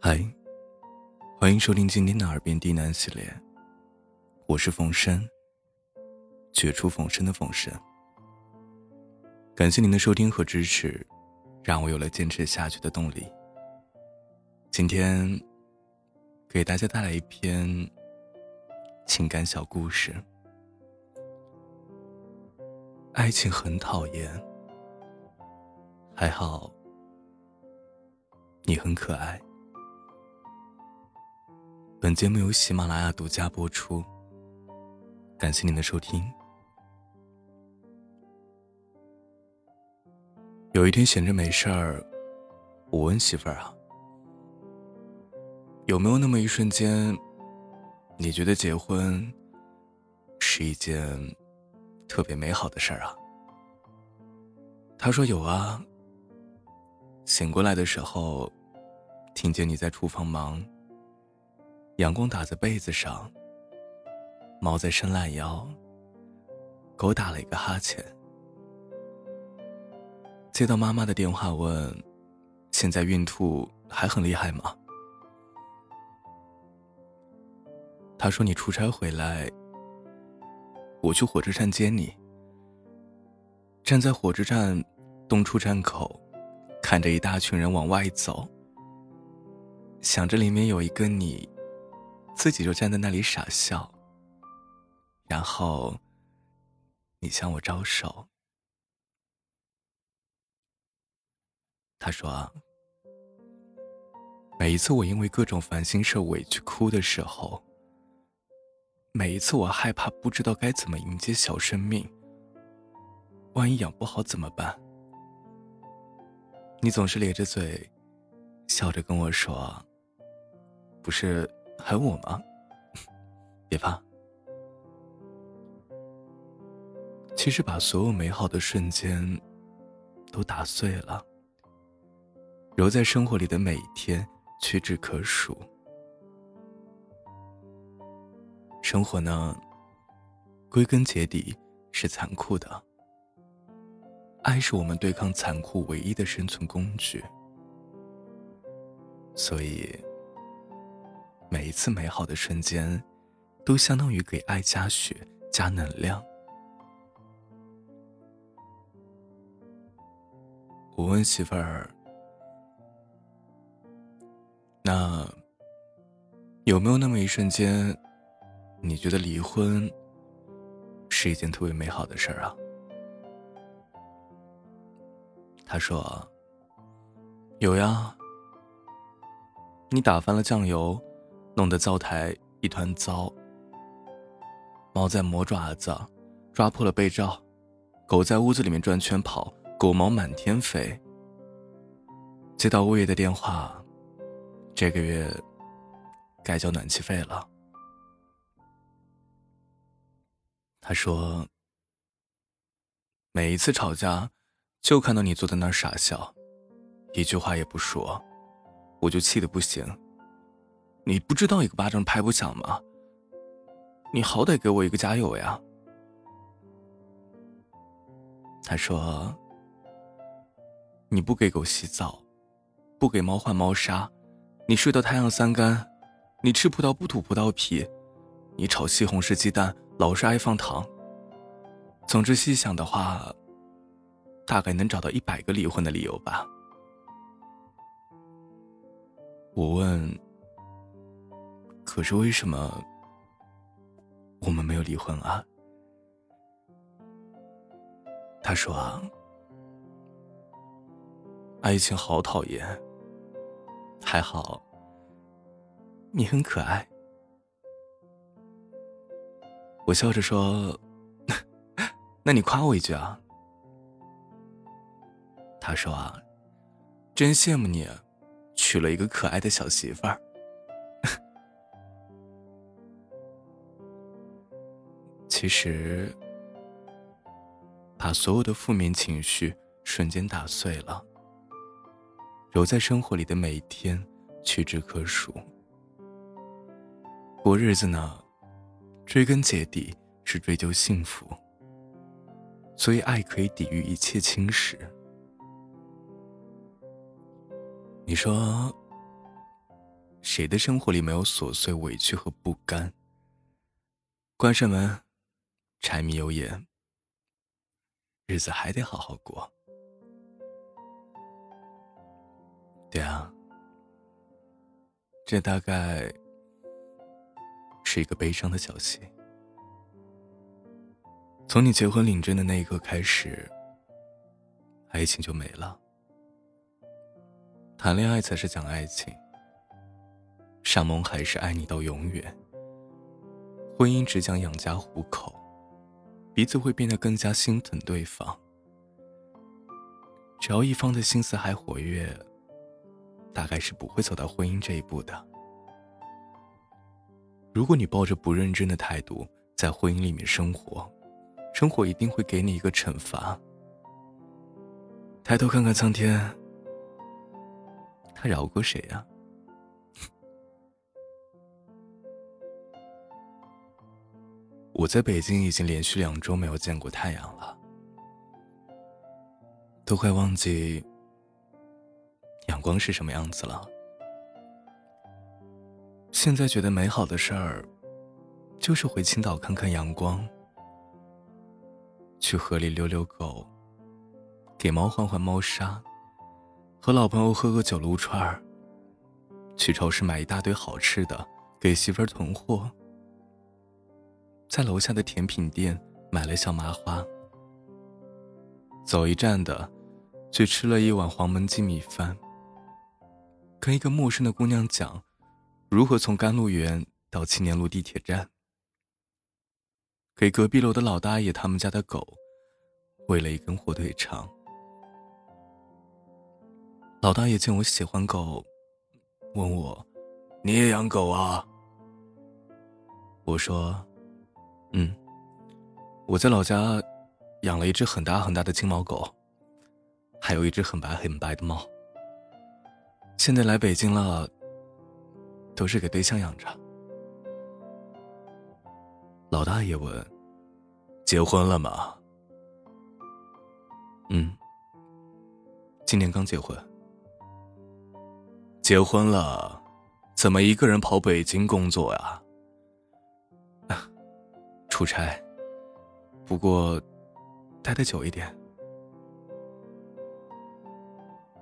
嗨，欢迎收听今天的《耳边低喃》系列，我是冯生，绝处逢生的冯生。感谢您的收听和支持，让我有了坚持下去的动力。今天给大家带来一篇情感小故事。爱情很讨厌，还好你很可爱。本节目由喜马拉雅独家播出，感谢您的收听。有一天闲着没事儿，我问媳妇儿啊，有没有那么一瞬间，你觉得结婚是一件特别美好的事儿啊？她说有啊。醒过来的时候，听见你在厨房忙。阳光打在被子上，猫在伸懒腰，狗打了一个哈欠。接到妈妈的电话问：“现在孕吐还很厉害吗？”他说：“你出差回来，我去火车站接你。站在火车站东出站口，看着一大群人往外走，想着里面有一个你。”自己就站在那里傻笑，然后你向我招手。他说：“每一次我因为各种烦心事委屈哭的时候，每一次我害怕不知道该怎么迎接小生命，万一养不好怎么办？你总是咧着嘴，笑着跟我说：‘不是。’”还我吗？别怕。其实把所有美好的瞬间都打碎了，揉在生活里的每一天屈指可数。生活呢，归根结底是残酷的。爱是我们对抗残酷唯一的生存工具，所以。每一次美好的瞬间，都相当于给爱加血、加能量。我问媳妇儿：“那有没有那么一瞬间，你觉得离婚是一件特别美好的事儿啊？”他说：“有呀，你打翻了酱油。”弄得灶台一团糟。猫在磨爪子，抓破了被罩；狗在屋子里面转圈跑，狗毛满天飞。接到物业的电话，这个月该交暖气费了。他说：“每一次吵架，就看到你坐在那儿傻笑，一句话也不说，我就气得不行。”你不知道一个巴掌拍不响吗？你好歹给我一个加油呀！他说：“你不给狗洗澡，不给猫换猫砂，你睡到太阳三竿，你吃葡萄不吐葡萄皮，你炒西红柿鸡蛋老是爱放糖。总之，细想的话，大概能找到一百个离婚的理由吧。”我问。可是为什么我们没有离婚啊？他说：“，爱情好讨厌。还好你很可爱。”我笑着说：“那你夸我一句啊？”他说：“啊，真羡慕你，娶了一个可爱的小媳妇儿。”其实，把所有的负面情绪瞬间打碎了，揉在生活里的每一天屈指可数。过日子呢，追根结底是追求幸福，所以爱可以抵御一切侵蚀。你说，谁的生活里没有琐碎、委屈和不甘？关上门，柴米油盐，日子还得好好过。对啊，这大概是一个悲伤的消息。从你结婚领证的那一刻开始，爱情就没了。谈恋爱才是讲爱情，上梦还是爱你到永远。婚姻只讲养家糊口，彼此会变得更加心疼对方。只要一方的心思还活跃，大概是不会走到婚姻这一步的。如果你抱着不认真的态度在婚姻里面生活，生活一定会给你一个惩罚。抬头看看苍天，他饶过谁呀？我在北京已经连续两周没有见过太阳了，都快忘记阳光是什么样子了。现在觉得美好的事儿，就是回青岛看看阳光。去河里溜溜狗，给猫换换猫砂，和老朋友喝个酒撸串儿。去超市买一大堆好吃的，给媳妇儿囤货。在楼下的甜品店买了小麻花。走一站的，去吃了一碗黄焖鸡米饭。跟一个陌生的姑娘讲，如何从甘露园到青年路地铁站。给隔壁楼的老大爷他们家的狗喂了一根火腿肠。老大爷见我喜欢狗，问我：“你也养狗啊？”我说：“嗯，我在老家养了一只很大很大的金毛狗，还有一只很白很白的猫。现在来北京了，都是给对象养着。”老大爷问：“结婚了吗？”“嗯，今年刚结婚。”“结婚了，怎么一个人跑北京工作呀？”“出差，不过待的久一点。”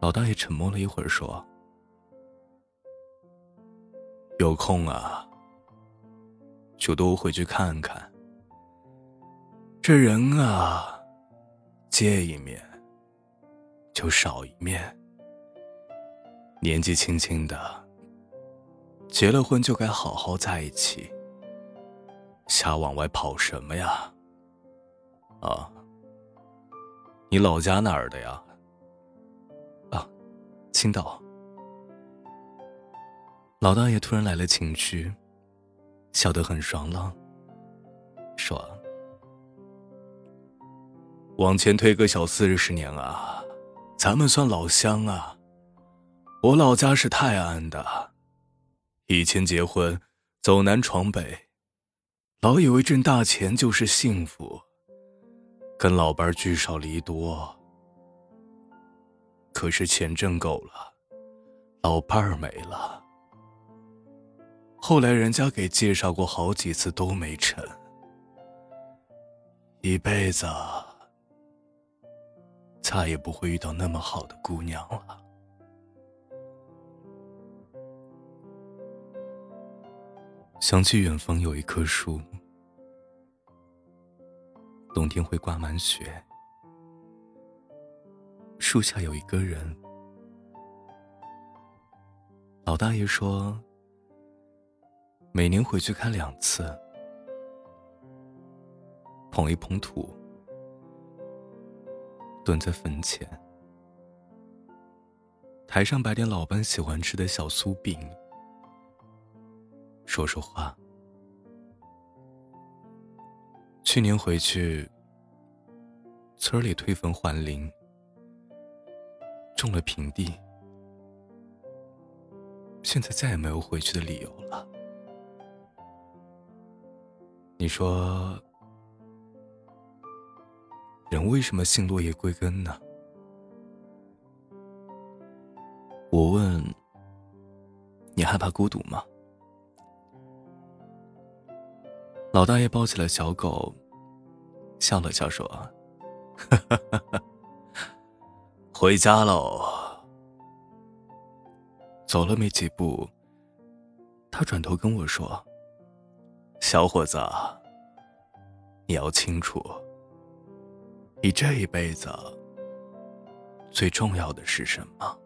老大爷沉默了一会儿，说：“有空啊。”就多回去看看。这人啊，见一面就少一面。年纪轻轻的，结了婚就该好好在一起。瞎往外跑什么呀？啊，你老家哪儿的呀？啊，青岛。老大爷突然来了情绪。笑得很爽朗，说：“往前推个小四十年啊，咱们算老乡啊。我老家是泰安的，以前结婚走南闯北，老以为挣大钱就是幸福，跟老伴聚少离多。可是钱挣够了，老伴儿没了。”后来人家给介绍过好几次都没成，一辈子再也不会遇到那么好的姑娘了。想起远方有一棵树，冬天会挂满雪，树下有一个人。老大爷说。每年回去看两次，捧一捧土，蹲在坟前，台上摆点老伴喜欢吃的小酥饼，说说话。去年回去，村里推坟还灵，种了平地，现在再也没有回去的理由了。你说，人为什么信落叶归根呢？我问，你害怕孤独吗？老大爷抱起了小狗，笑了笑说：“回家喽。”走了没几步，他转头跟我说：“小伙子，你要清楚，你这一辈子最重要的是什么？”